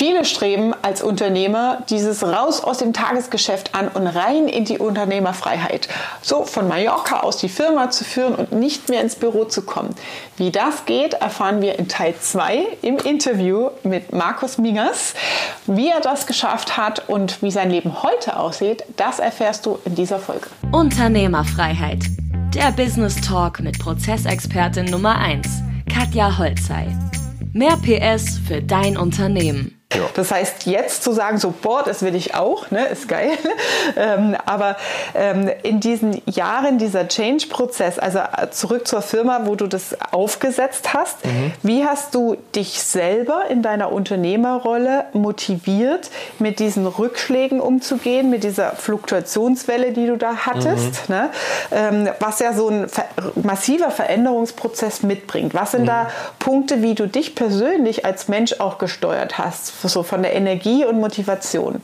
Viele streben als Unternehmer dieses raus aus dem Tagesgeschäft an und rein in die Unternehmerfreiheit. So von Mallorca aus die Firma zu führen und nicht mehr ins Büro zu kommen. Wie das geht, erfahren wir in Teil 2 im Interview mit Markus Mingers. Wie er das geschafft hat und wie sein Leben heute aussieht, das erfährst du in dieser Folge. Unternehmerfreiheit. Der Business Talk mit Prozessexpertin Nummer 1, Katja Holzei. Mehr PS für dein Unternehmen. Ja. Das heißt, jetzt zu sagen, so, boah, das will ich auch, ne, ist geil. ähm, aber ähm, in diesen Jahren dieser Change-Prozess, also äh, zurück zur Firma, wo du das aufgesetzt hast, mhm. wie hast du dich selber in deiner Unternehmerrolle motiviert, mit diesen Rückschlägen umzugehen, mit dieser Fluktuationswelle, die du da hattest, mhm. ne? Ähm, was ja so ein ver massiver Veränderungsprozess mitbringt? Was sind mhm. da Punkte, wie du dich persönlich als Mensch auch gesteuert hast? So von der Energie und Motivation?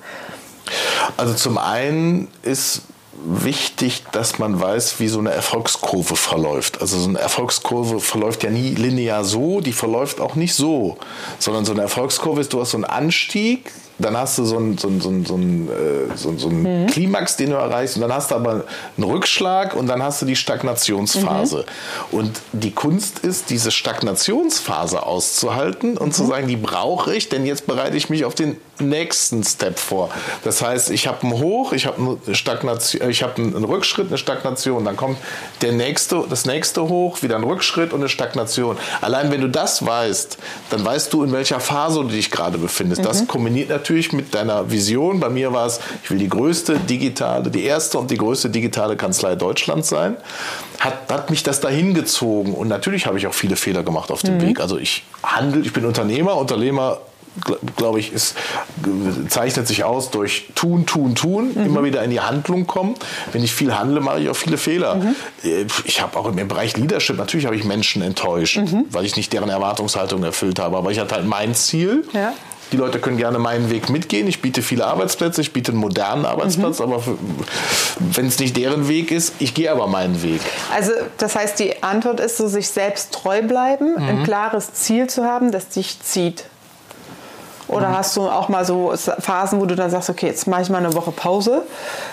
Also zum einen ist wichtig, dass man weiß, wie so eine Erfolgskurve verläuft. Also so eine Erfolgskurve verläuft ja nie linear so, die verläuft auch nicht so, sondern so eine Erfolgskurve ist, du hast so einen Anstieg, dann hast du so einen, so einen, so einen, so einen, äh, so, so einen mhm. Klimax, den du erreichst, und dann hast du aber einen Rückschlag und dann hast du die Stagnationsphase. Mhm. Und die Kunst ist, diese Stagnationsphase auszuhalten und mhm. zu sagen, die brauche ich, denn jetzt bereite ich mich auf den nächsten Step vor. Das heißt, ich habe einen Hoch, ich habe eine Stagnation, ich habe einen Rückschritt, eine Stagnation, dann kommt der nächste, das nächste Hoch, wieder ein Rückschritt und eine Stagnation. Allein wenn du das weißt, dann weißt du, in welcher Phase du dich gerade befindest. Das mhm. kombiniert natürlich natürlich mit deiner Vision. Bei mir war es, ich will die größte digitale, die erste und die größte digitale Kanzlei Deutschlands sein. Hat, hat mich das dahin gezogen. Und natürlich habe ich auch viele Fehler gemacht auf dem mhm. Weg. Also ich handel, ich bin Unternehmer. Unternehmer glaube ich, ist, zeichnet sich aus durch tun, tun, tun, mhm. immer wieder in die Handlung kommen. Wenn ich viel handle, mache ich auch viele Fehler. Mhm. Äh, ich habe auch im Bereich Leadership, natürlich habe ich Menschen enttäuscht, mhm. weil ich nicht deren Erwartungshaltung erfüllt habe. Aber ich hatte halt mein Ziel. Ja. Die Leute können gerne meinen Weg mitgehen. Ich biete viele Arbeitsplätze, ich biete einen modernen Arbeitsplatz, mhm. aber wenn es nicht deren Weg ist, ich gehe aber meinen Weg. Also das heißt, die Antwort ist so, sich selbst treu bleiben, mhm. ein klares Ziel zu haben, das dich zieht. Oder mhm. hast du auch mal so Phasen, wo du dann sagst, okay, jetzt mache ich mal eine Woche Pause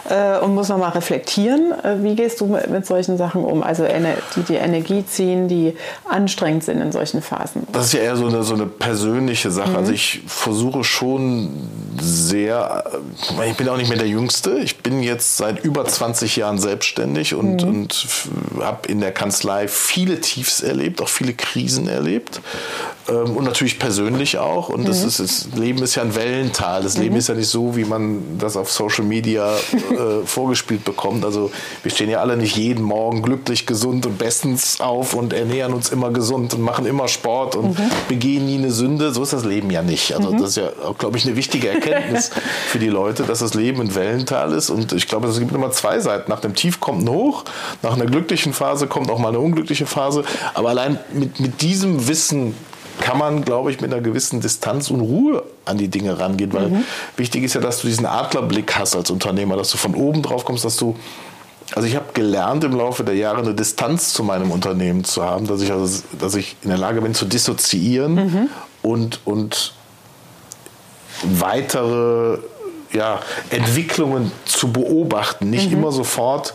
äh, und muss nochmal reflektieren? Äh, wie gehst du mit, mit, solchen Sachen um? Also die die Energie ziehen, die anstrengend sind in solchen Phasen. Das ist ja eher so eine, so eine persönliche Sache. Mhm. Also ich versuche schon sehr, äh, ich bin auch nicht mehr der Jüngste. Ich bin jetzt seit über 20 Jahren selbstständig und, mhm. und habe in der Kanzlei viele Tiefs erlebt, auch viele Krisen erlebt und natürlich persönlich auch. Und das, mhm. ist, das Leben ist ja ein Wellental. Das mhm. Leben ist ja nicht so, wie man das auf Social Media äh, vorgespielt bekommt. Also wir stehen ja alle nicht jeden Morgen glücklich, gesund und bestens auf und ernähren uns immer gesund und machen immer Sport und mhm. begehen nie eine Sünde. So ist das Leben ja nicht. Also mhm. das ist ja, glaube ich, eine wichtige Erkenntnis für die Leute, dass das Leben ein Wellental ist. Und ich glaube, es gibt immer zwei Seiten. Nach dem Tief kommt ein Hoch, nach einer glücklichen Phase kommt auch mal eine unglückliche Phase. Aber allein mit, mit diesem Wissen kann man, glaube ich, mit einer gewissen Distanz und Ruhe an die Dinge rangehen. Weil mhm. wichtig ist ja, dass du diesen Adlerblick hast als Unternehmer, dass du von oben drauf kommst, dass du also ich habe gelernt im Laufe der Jahre eine Distanz zu meinem Unternehmen zu haben, dass ich, also, dass ich in der Lage bin zu dissoziieren mhm. und, und weitere ja, Entwicklungen zu beobachten, nicht mhm. immer sofort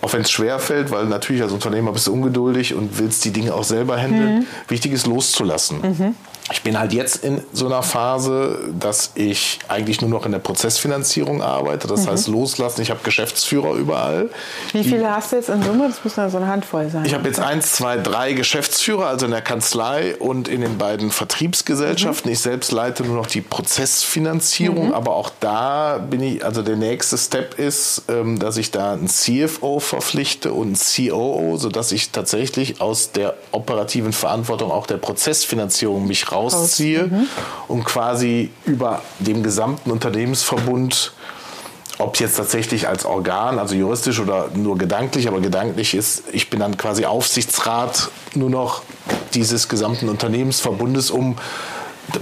auch wenn es schwer fällt, weil natürlich als Unternehmer bist du ungeduldig und willst die Dinge auch selber handeln, mhm. wichtig ist loszulassen. Mhm ich bin halt jetzt in so einer Phase, dass ich eigentlich nur noch in der Prozessfinanzierung arbeite. Das mhm. heißt, loslassen. Ich habe Geschäftsführer überall. Wie viele die, hast du jetzt in Summe? Das muss ja so eine Handvoll sein. Ich habe jetzt eins, zwei, drei Geschäftsführer, also in der Kanzlei und in den beiden Vertriebsgesellschaften. Mhm. Ich selbst leite nur noch die Prozessfinanzierung, mhm. aber auch da bin ich, also der nächste Step ist, ähm, dass ich da einen CFO verpflichte und einen COO, sodass ich tatsächlich aus der operativen Verantwortung auch der Prozessfinanzierung mich raus rausziehe mhm. und quasi über dem gesamten Unternehmensverbund ob es jetzt tatsächlich als Organ, also juristisch oder nur gedanklich, aber gedanklich ist, ich bin dann quasi Aufsichtsrat nur noch dieses gesamten Unternehmensverbundes, um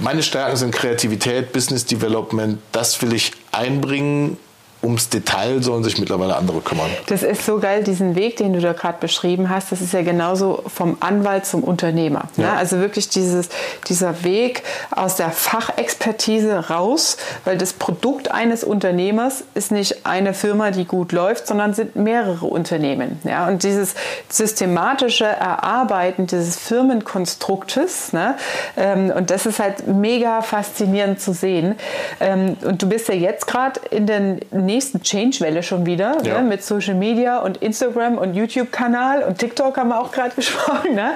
meine Stärken sind Kreativität, Business Development, das will ich einbringen ums Detail sollen sich mittlerweile andere kümmern. Das ist so geil, diesen Weg, den du da gerade beschrieben hast, das ist ja genauso vom Anwalt zum Unternehmer. Ne? Ja. Ne? Also wirklich dieses, dieser Weg aus der Fachexpertise raus, weil das Produkt eines Unternehmers ist nicht eine Firma, die gut läuft, sondern sind mehrere Unternehmen. Ja? Und dieses systematische Erarbeiten dieses Firmenkonstruktes, ne? Ähm, und das ist halt mega faszinierend zu sehen. Ähm, und du bist ja jetzt gerade in den nächsten Change-Welle schon wieder ja. ne, mit Social Media und Instagram und YouTube-Kanal und TikTok haben wir auch gerade gesprochen. Ne?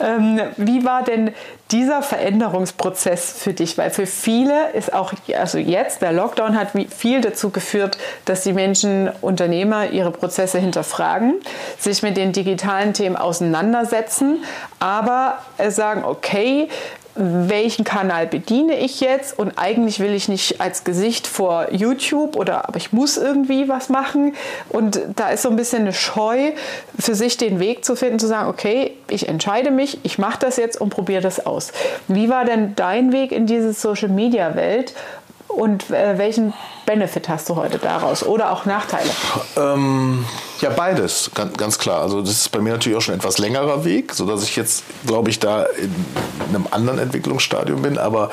Ähm, wie war denn dieser Veränderungsprozess für dich? Weil für viele ist auch, also jetzt, der Lockdown hat viel dazu geführt, dass die Menschen, Unternehmer ihre Prozesse hinterfragen, sich mit den digitalen Themen auseinandersetzen, aber sagen, okay, welchen Kanal bediene ich jetzt? Und eigentlich will ich nicht als Gesicht vor YouTube oder aber ich muss irgendwie was machen. Und da ist so ein bisschen eine Scheu für sich den Weg zu finden, zu sagen, okay, ich entscheide mich, ich mache das jetzt und probiere das aus. Wie war denn dein Weg in diese Social Media Welt und äh, welchen Benefit hast du heute daraus oder auch Nachteile? Ähm, ja, beides, ganz, ganz, klar. Also das ist bei mir natürlich auch schon ein etwas längerer Weg, sodass ich jetzt, glaube ich, da in einem anderen Entwicklungsstadium bin. Aber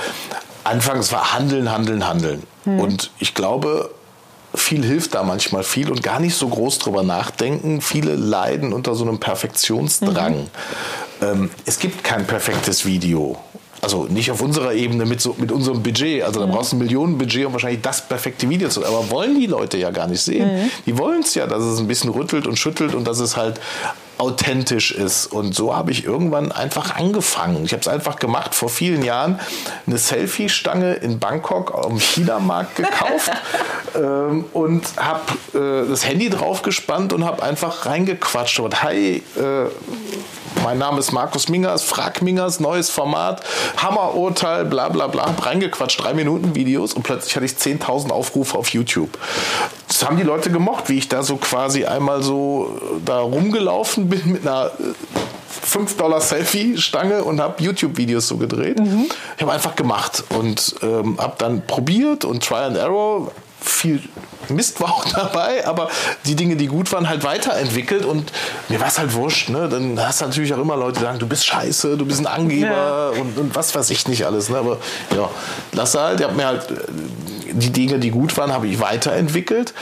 anfangs war Handeln, Handeln, Handeln. Hm. Und ich glaube, viel hilft da manchmal viel und gar nicht so groß drüber nachdenken. Viele leiden unter so einem Perfektionsdrang. Mhm. Ähm, es gibt kein perfektes Video also nicht auf unserer Ebene mit, so, mit unserem Budget. Also da mhm. brauchst du ein Millionenbudget, um wahrscheinlich das perfekte Video zu. Aber wollen die Leute ja gar nicht sehen. Mhm. Die wollen es ja, dass es ein bisschen rüttelt und schüttelt und dass es halt authentisch ist. Und so habe ich irgendwann einfach angefangen. Ich habe es einfach gemacht vor vielen Jahren. Eine Selfie-Stange in Bangkok am China-Markt gekauft ähm, und habe äh, das Handy draufgespannt und habe einfach reingequatscht. Und hey, äh, mein Name ist Markus Mingers, Frag Mingers, neues Format, Hammerurteil, bla bla bla, hab reingequatscht, drei Minuten Videos und plötzlich hatte ich 10.000 Aufrufe auf YouTube. Das haben die Leute gemocht, wie ich da so quasi einmal so äh, da rumgelaufen bin mit einer 5 äh, Dollar Selfie-Stange und habe YouTube-Videos so gedreht. Mhm. Ich habe einfach gemacht und ähm, habe dann probiert und Try and Error, viel Mist war auch dabei, aber die Dinge, die gut waren, halt weiterentwickelt und mir war es halt wurscht. Ne? Dann hast du natürlich auch immer Leute, die sagen, du bist scheiße, du bist ein Angeber ja. und, und, was weiß ich nicht alles. Ne? Aber ja, lass halt, ich habe mir halt die Dinge, die gut waren, habe ich weiterentwickelt.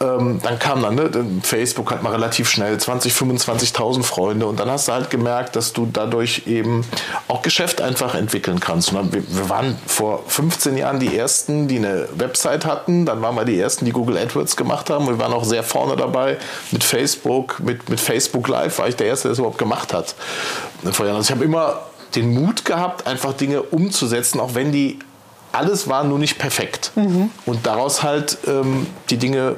Ähm, dann kam dann, ne, Facebook hat man relativ schnell 20, 25.000 Freunde und dann hast du halt gemerkt, dass du dadurch eben auch Geschäft einfach entwickeln kannst. Und wir, wir waren vor 15 Jahren die Ersten, die eine Website hatten, dann waren wir die Ersten, die Google AdWords gemacht haben. Wir waren auch sehr vorne dabei mit Facebook, mit, mit Facebook Live war ich der Erste, der es überhaupt gemacht hat. Also ich habe immer den Mut gehabt, einfach Dinge umzusetzen, auch wenn die alles war nur nicht perfekt. Mhm. Und daraus halt ähm, die Dinge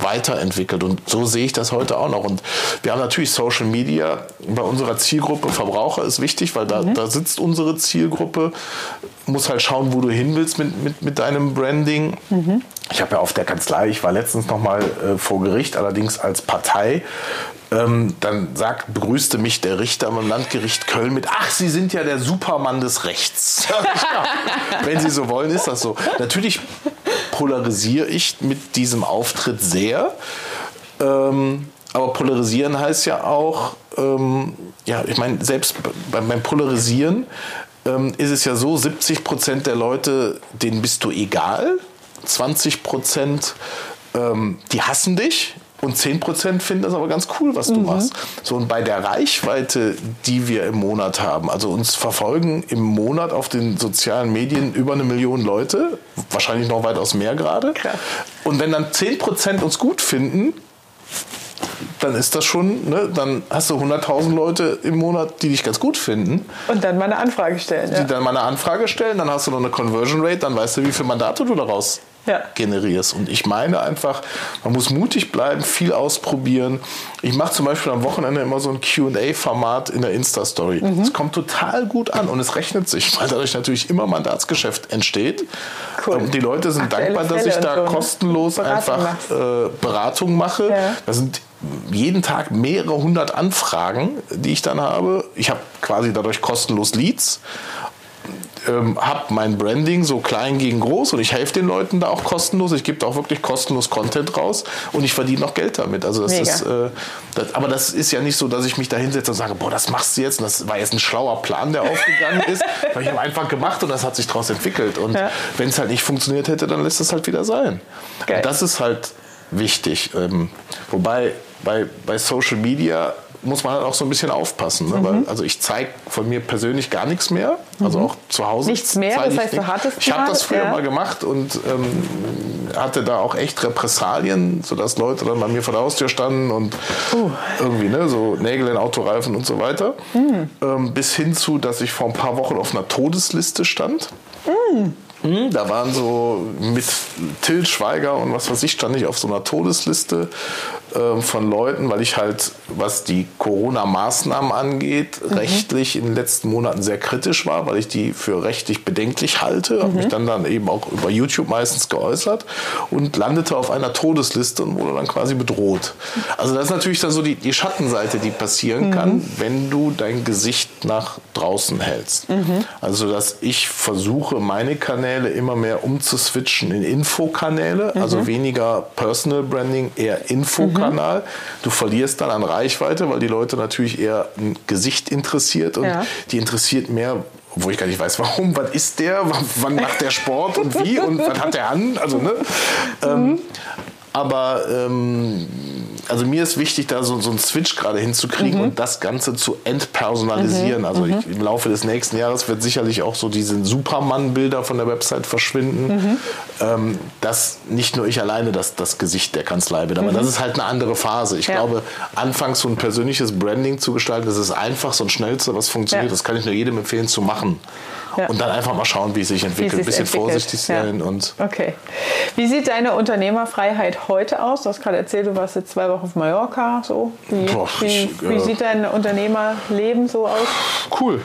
weiterentwickelt. Und so sehe ich das heute auch noch. Und wir haben natürlich Social Media bei unserer Zielgruppe Verbraucher ist wichtig, weil da, mhm. da sitzt unsere Zielgruppe, muss halt schauen, wo du hin willst mit, mit, mit deinem Branding. Mhm. Ich habe ja auf der Kanzlei, ich war letztens noch mal äh, vor Gericht, allerdings als Partei ähm, dann sagt, begrüßte mich der Richter am Landgericht Köln mit, ach, Sie sind ja der Supermann des Rechts. ja, wenn Sie so wollen, ist das so. Natürlich polarisiere ich mit diesem Auftritt sehr. Ähm, aber polarisieren heißt ja auch, ähm, ja, ich meine, selbst beim, beim Polarisieren ähm, ist es ja so, 70 Prozent der Leute, denen bist du egal, 20 Prozent, ähm, die hassen dich, und 10% finden das aber ganz cool, was du mhm. machst. So, und bei der Reichweite, die wir im Monat haben, also uns verfolgen im Monat auf den sozialen Medien über eine Million Leute, wahrscheinlich noch weitaus mehr gerade. Und wenn dann 10% uns gut finden, dann ist das schon, ne, dann hast du 100.000 Leute im Monat, die dich ganz gut finden. Und dann mal eine Anfrage stellen. Die ja. dann mal eine Anfrage stellen, dann hast du noch eine Conversion Rate, dann weißt du, wie viele Mandate du daraus ja. generierst. Und ich meine einfach, man muss mutig bleiben, viel ausprobieren. Ich mache zum Beispiel am Wochenende immer so ein QA-Format in der Insta-Story. Mhm. Es kommt total gut an und es rechnet sich, weil dadurch natürlich immer Mandatsgeschäft entsteht. Cool. Und die Leute sind Aktuelle dankbar, dass Fälle ich da so, ne? kostenlos Beratung einfach äh, Beratung mache. Ja. Das sind jeden Tag mehrere hundert Anfragen, die ich dann habe. Ich habe quasi dadurch kostenlos Leads ähm, habe mein Branding so klein gegen groß und ich helfe den Leuten da auch kostenlos. Ich gebe da auch wirklich kostenlos Content raus und ich verdiene noch Geld damit. Also das Mega. ist, äh, das, aber das ist ja nicht so, dass ich mich da hinsetze und sage, boah, das machst du jetzt. Und das war jetzt ein schlauer Plan, der aufgegangen ist. Weil ich habe einfach gemacht und das hat sich daraus entwickelt. Und Ja. wenn es halt nicht funktioniert hätte, dann lässt es halt wieder sein. Und das ist halt wichtig. Ähm, wobei bei, bei Social Media muss man halt auch so ein bisschen aufpassen. Ne? Mhm. Weil, also ich zeige von mir persönlich gar nichts mehr. Also auch zu Hause. Nichts mehr? Das heißt, du hattest Ich habe das früher ja. mal gemacht und ähm, hatte da auch echt Repressalien, sodass Leute dann bei mir vor der Haustür standen und Uh. irgendwie ne, so Nägel in Autoreifen und so weiter. Hm. Ähm, bis hin zu, dass ich vor ein paar Wochen auf einer Todesliste stand. Hm. Mhm, Da waren so mit Till Schweiger und was weiß ich, stand ich auf so einer Todesliste ähm, von Leuten, weil ich halt, was die Corona-Maßnahmen angeht, Mhm. rechtlich in den letzten Monaten sehr kritisch war, weil ich die für rechtlich bedenklich halte. Habe Mhm. mich dann dann eben auch über YouTube meistens geäußert und landete auf einer Todesliste und wurde dann quasi bedroht. Also das ist natürlich dann so die, die Schattenseite, die passieren Mhm. kann, wenn du dein Gesicht nach draußen hältst. Mhm. Also dass ich versuche, meine Kanäle immer mehr umzuswitchen in Infokanäle, Mhm. also weniger Personal Branding, eher Infokanal. Du verlierst dann an Reichweite, weil die Leute natürlich eher ein Gesicht interessiert und Ja. die interessiert mehr, wo ich gar nicht weiß, warum, was ist der, wann- wann macht der Sport und wie und was hat der an, also ne. Ähm, aber ähm, also mir ist wichtig, da so, so einen Switch gerade hinzukriegen und das Ganze zu entpersonalisieren. Also ich, im Laufe des nächsten Jahres wird sicherlich auch so diese Superman-Bilder von der Website verschwinden. Ähm, dass nicht nur ich alleine das, das Gesicht der Kanzlei bin, aber das ist halt eine andere Phase. Ich Ja. glaube, anfangs so ein persönliches Branding zu gestalten, das ist einfach so ein schnellste, was funktioniert. Ja. Das kann ich nur jedem empfehlen zu machen. Ja. Und dann einfach mal schauen, wie es sich entwickelt. Ein bisschen entwickelt. vorsichtig Ja. sein und Okay. Wie sieht deine Unternehmerfreiheit heute aus? Du hast gerade erzählt, du warst jetzt zwei Wochen auf Mallorca. So. Wie, Boah, wie, ich, wie äh, sieht dein Unternehmerleben so aus? Cool.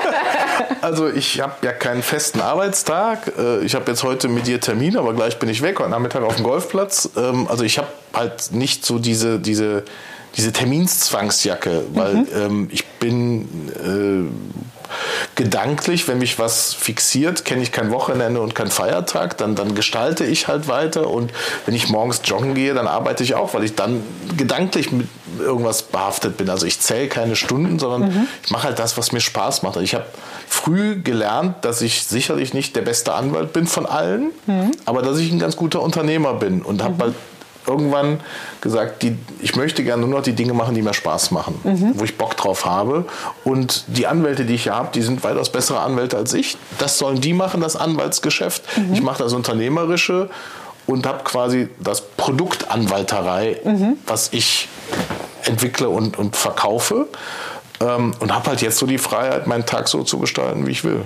also ich habe ja keinen festen Arbeitstag. Äh, Ich habe jetzt heute mit dir Termin, aber gleich bin ich weg, heute Nachmittag auf dem Golfplatz. Ähm, Also ich habe halt nicht so diese, diese, diese Terminszwangsjacke, weil Mhm. ähm, ich bin äh, gedanklich, wenn mich was fixiert, kenne ich kein Wochenende und kein Feiertag, dann, dann gestalte ich halt weiter und wenn ich morgens joggen gehe, dann arbeite ich auch, weil ich dann gedanklich mit irgendwas behaftet bin. Also ich zähle keine Stunden, sondern ich mache halt das, was mir Spaß macht. Ich habe früh gelernt, dass ich sicherlich nicht der beste Anwalt bin von allen, aber dass ich ein ganz guter Unternehmer bin und habe halt irgendwann gesagt, die, ich möchte gerne nur noch die Dinge machen, die mir Spaß machen, wo ich Bock drauf habe. Und die Anwälte, die ich hier habe, die sind weitaus bessere Anwälte als ich. Das sollen die machen, das Anwaltsgeschäft. Ich mache das Unternehmerische und habe quasi das Produkt Anwalterei, was ich entwickle und, und verkaufe. Ähm, und habe halt jetzt so die Freiheit, meinen Tag so zu gestalten, wie ich will.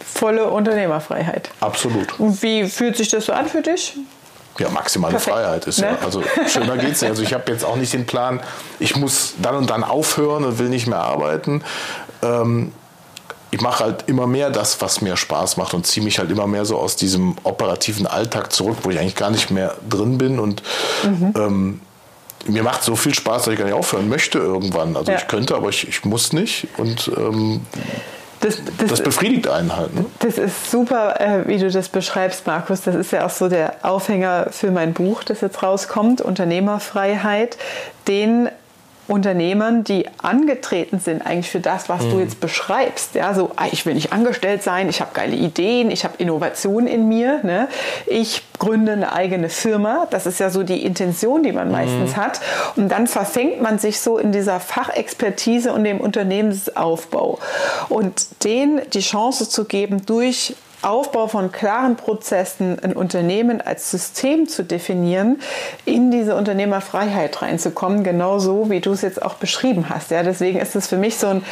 Volle Unternehmerfreiheit. Absolut. Und wie fühlt sich das so an für dich? Ja, maximale Perfekt. Freiheit ist Ne? ja. Also schöner geht's nicht. Also ich habe jetzt auch nicht den Plan, ich muss dann und dann aufhören und will nicht mehr arbeiten. Ähm, ich mache halt immer mehr das, was mir Spaß macht und ziehe mich halt immer mehr so aus diesem operativen Alltag zurück, wo ich eigentlich gar nicht mehr drin bin und Mhm. ähm, mir macht so viel Spaß, dass ich gar nicht aufhören möchte irgendwann. Also Ja. ich könnte, aber ich, ich muss nicht und ähm, Das, das, das befriedigt einen halt. Ne? Das ist super, äh, wie du das beschreibst, Markus. Das ist ja auch so der Aufhänger für mein Buch, das jetzt rauskommt, Unternehmerfreiheit, den Unternehmern, die angetreten sind eigentlich für das, was du jetzt beschreibst. Ja, so, ah, ich will nicht angestellt sein, ich habe geile Ideen, ich habe Innovation in mir. Ne? Ich gründe eine eigene Firma. Das ist ja so die Intention, die man meistens hat. Und dann verfängt man sich so in dieser Fachexpertise und dem Unternehmensaufbau. Und denen die Chance zu geben, durch Aufbau von klaren Prozessen ein Unternehmen als System zu definieren, in diese Unternehmerfreiheit reinzukommen, genauso wie du es jetzt auch beschrieben hast. Ja, deswegen ist es für mich so ein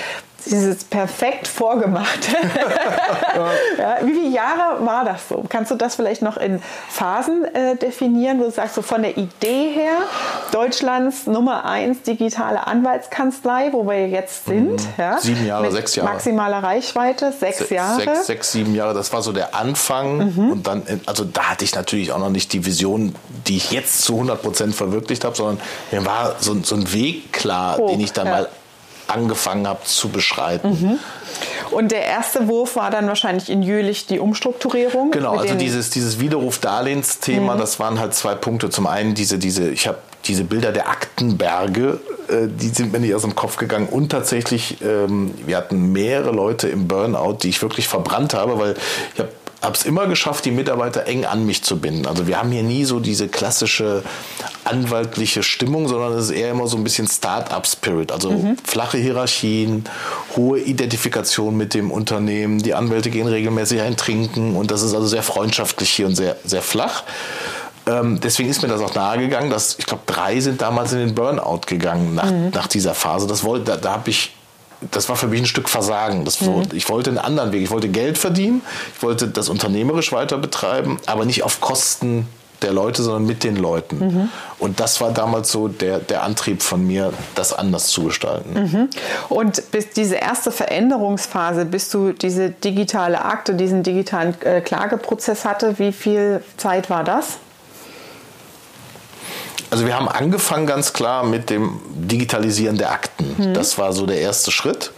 dieses perfekt vorgemachte. ja, wie viele Jahre war das so? Kannst du das vielleicht noch in Phasen äh, definieren, wo du sagst, so von der Idee her, Deutschlands Nummer eins digitale Anwaltskanzlei, wo wir jetzt sind. Ja, Mhm. Sieben Jahre, sechs Jahre. Maximaler Reichweite, sechs, sechs, Jahre. Mhm. Sechs, sechs, sieben Jahre, das war so der Anfang. Und dann, also da hatte ich natürlich auch noch nicht die Vision, die ich jetzt zu 100 Prozent verwirklicht habe, sondern mir war so, so ein Weg klar, Oh, den ich dann ja. mal angefangen habe zu beschreiten. Und der erste Wurf war dann wahrscheinlich in Jülich die Umstrukturierung. Genau, also dieses, dieses Widerruf-Darlehensthema, mhm. das waren halt zwei Punkte. Zum einen diese, diese ich habe diese Bilder der Aktenberge, äh, die sind mir nicht aus dem Kopf gegangen. Und tatsächlich, ähm, wir hatten mehrere Leute im Burnout, die ich wirklich verbrannt habe, weil ich habe habe es immer geschafft, die Mitarbeiter eng an mich zu binden. Also wir haben hier nie so diese klassische anwaltliche Stimmung, sondern es ist eher immer so ein bisschen Start-up-Spirit. Also mhm. flache Hierarchien, hohe Identifikation mit dem Unternehmen. Die Anwälte gehen regelmäßig ein Trinken und das ist also sehr freundschaftlich hier und sehr, sehr flach. Ähm, deswegen ist mir das auch nahegegangen, dass ich glaube, drei sind damals in den Burnout gegangen nach, mhm. nach dieser Phase. Das wollte, da, da habe ich das war für mich ein Stück Versagen. Das, mhm. Ich wollte einen anderen Weg. Ich wollte Geld verdienen, ich wollte das unternehmerisch weiter betreiben, aber nicht auf Kosten der Leute, sondern mit den Leuten. Mhm. Und das war damals so der, der Antrieb von mir, das anders zu gestalten. Mhm. Und bis diese erste Veränderungsphase, bis du diese digitale Akte, diesen digitalen äh, Klageprozess hatte, wie viel Zeit war das? Also wir haben angefangen ganz klar mit dem Digitalisieren der Akten. Mhm. Das war so der erste Schritt.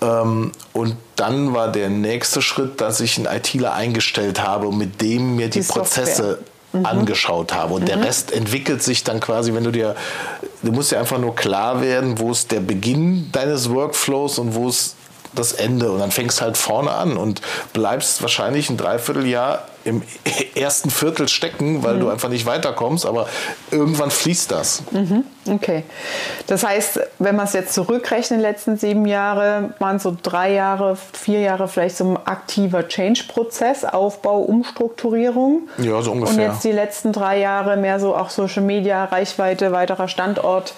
Ähm, und dann war der nächste Schritt, dass ich einen ITler eingestellt habe und mit dem mir die, die Prozesse mhm. angeschaut habe. Und mhm. der Rest entwickelt sich dann quasi, wenn du dir, du musst dir einfach nur klar werden, wo ist der Beginn deines Workflows und wo ist das Ende. Und dann fängst halt vorne an und bleibst wahrscheinlich ein Dreivierteljahr im ersten Viertel stecken, weil mhm. du einfach nicht weiterkommst, aber irgendwann fließt das. Mhm. Okay. Das heißt, wenn man es jetzt zurückrechnet, die letzten sieben Jahre, waren so drei Jahre, vier Jahre vielleicht so ein aktiver Change-Prozess, Aufbau, Umstrukturierung. Ja, so ungefähr. Und jetzt die letzten drei Jahre mehr so auch Social Media, Reichweite, weiterer Standort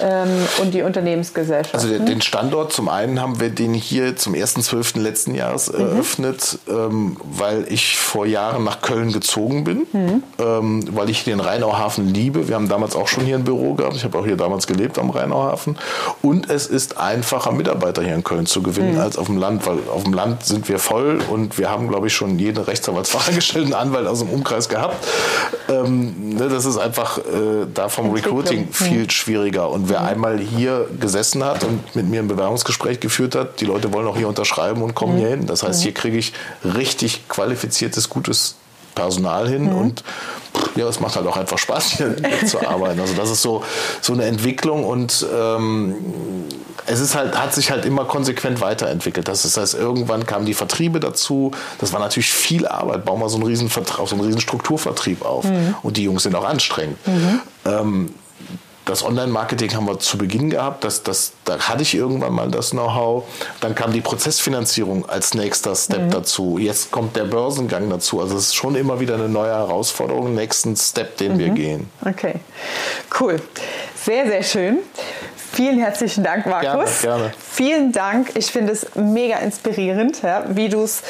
ähm, und die Unternehmensgesellschaft. Also den Standort, zum einen haben wir den hier zum 1.12. letzten Jahres mhm. eröffnet, ähm, weil ich vor Jahren Jahren nach Köln gezogen bin, mhm. ähm, weil ich den Rheinauhafen liebe. Wir haben damals auch schon hier ein Büro gehabt. Ich habe auch hier damals gelebt am Rheinauhafen. Und es ist einfacher, Mitarbeiter hier in Köln zu gewinnen mhm. als auf dem Land, weil auf dem Land sind wir voll und wir haben, glaube ich, schon jeden Rechtsanwaltsfachangestellten Anwalt aus dem Umkreis gehabt. Ähm, ne, das ist einfach äh, da vom Recruiting mhm. viel schwieriger. Und wer mhm. einmal hier gesessen hat und mit mir ein Bewerbungsgespräch geführt hat, die Leute wollen auch hier unterschreiben und kommen mhm. hier hin. Das heißt, mhm. hier kriege ich richtig qualifiziertes, gutes gutes Personal hin mhm. und ja, es macht halt auch einfach Spaß, hier zu arbeiten. Also das ist so, so eine Entwicklung und ähm, es ist halt, hat sich halt immer konsequent weiterentwickelt. Das heißt, irgendwann kamen die Vertriebe dazu. Das war natürlich viel Arbeit. Bauen wir so einen riesen, so einen riesen Strukturvertrieb auf. Mhm. Und die Jungs sind auch anstrengend. Mhm. Ähm, das Online-Marketing haben wir zu Beginn gehabt, das, das, da hatte ich irgendwann mal das Know-how. Dann kam die Prozessfinanzierung als nächster Step mhm. dazu. Jetzt kommt der Börsengang dazu. Also es ist schon immer wieder eine neue Herausforderung, nächsten Step, den mhm. wir gehen. Okay, cool. Sehr, sehr schön. Vielen herzlichen Dank, Markus. Gerne, gerne. Vielen Dank. Ich finde es mega inspirierend, ja, wie du es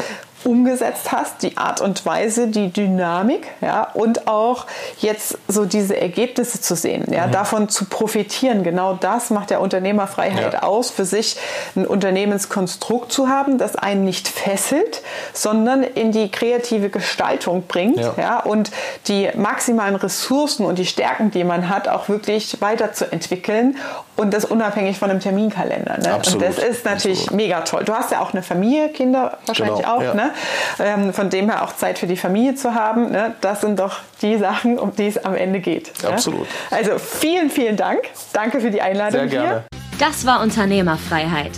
umgesetzt hast, die Art und Weise, die Dynamik, ja, und auch jetzt so diese Ergebnisse zu sehen, ja, mhm. davon zu profitieren. Genau das macht der Unternehmerfreiheit ja. aus, für sich ein Unternehmenskonstrukt zu haben, das einen nicht fesselt, sondern in die kreative Gestaltung bringt, ja, ja und die maximalen Ressourcen und die Stärken, die man hat, auch wirklich weiterzuentwickeln und das unabhängig von einem Terminkalender. Ne? Absolut. Und das ist natürlich Absolut. mega toll. Du hast ja auch eine Familie, Kinder wahrscheinlich genau. auch, ja. ne? Ähm, von dem her auch Zeit für die Familie zu haben. Ne? Das sind doch die Sachen, um die es am Ende geht. Ne? Absolut. Also vielen, vielen Dank. Danke für die Einladung Sehr gerne. Hier. Das war Unternehmerfreiheit.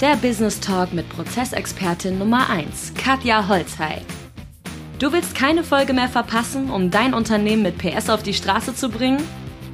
Der Business Talk mit Prozessexpertin Nummer 1, Katja Holzhey. Du willst keine Folge mehr verpassen, um dein Unternehmen mit PS auf die Straße zu bringen?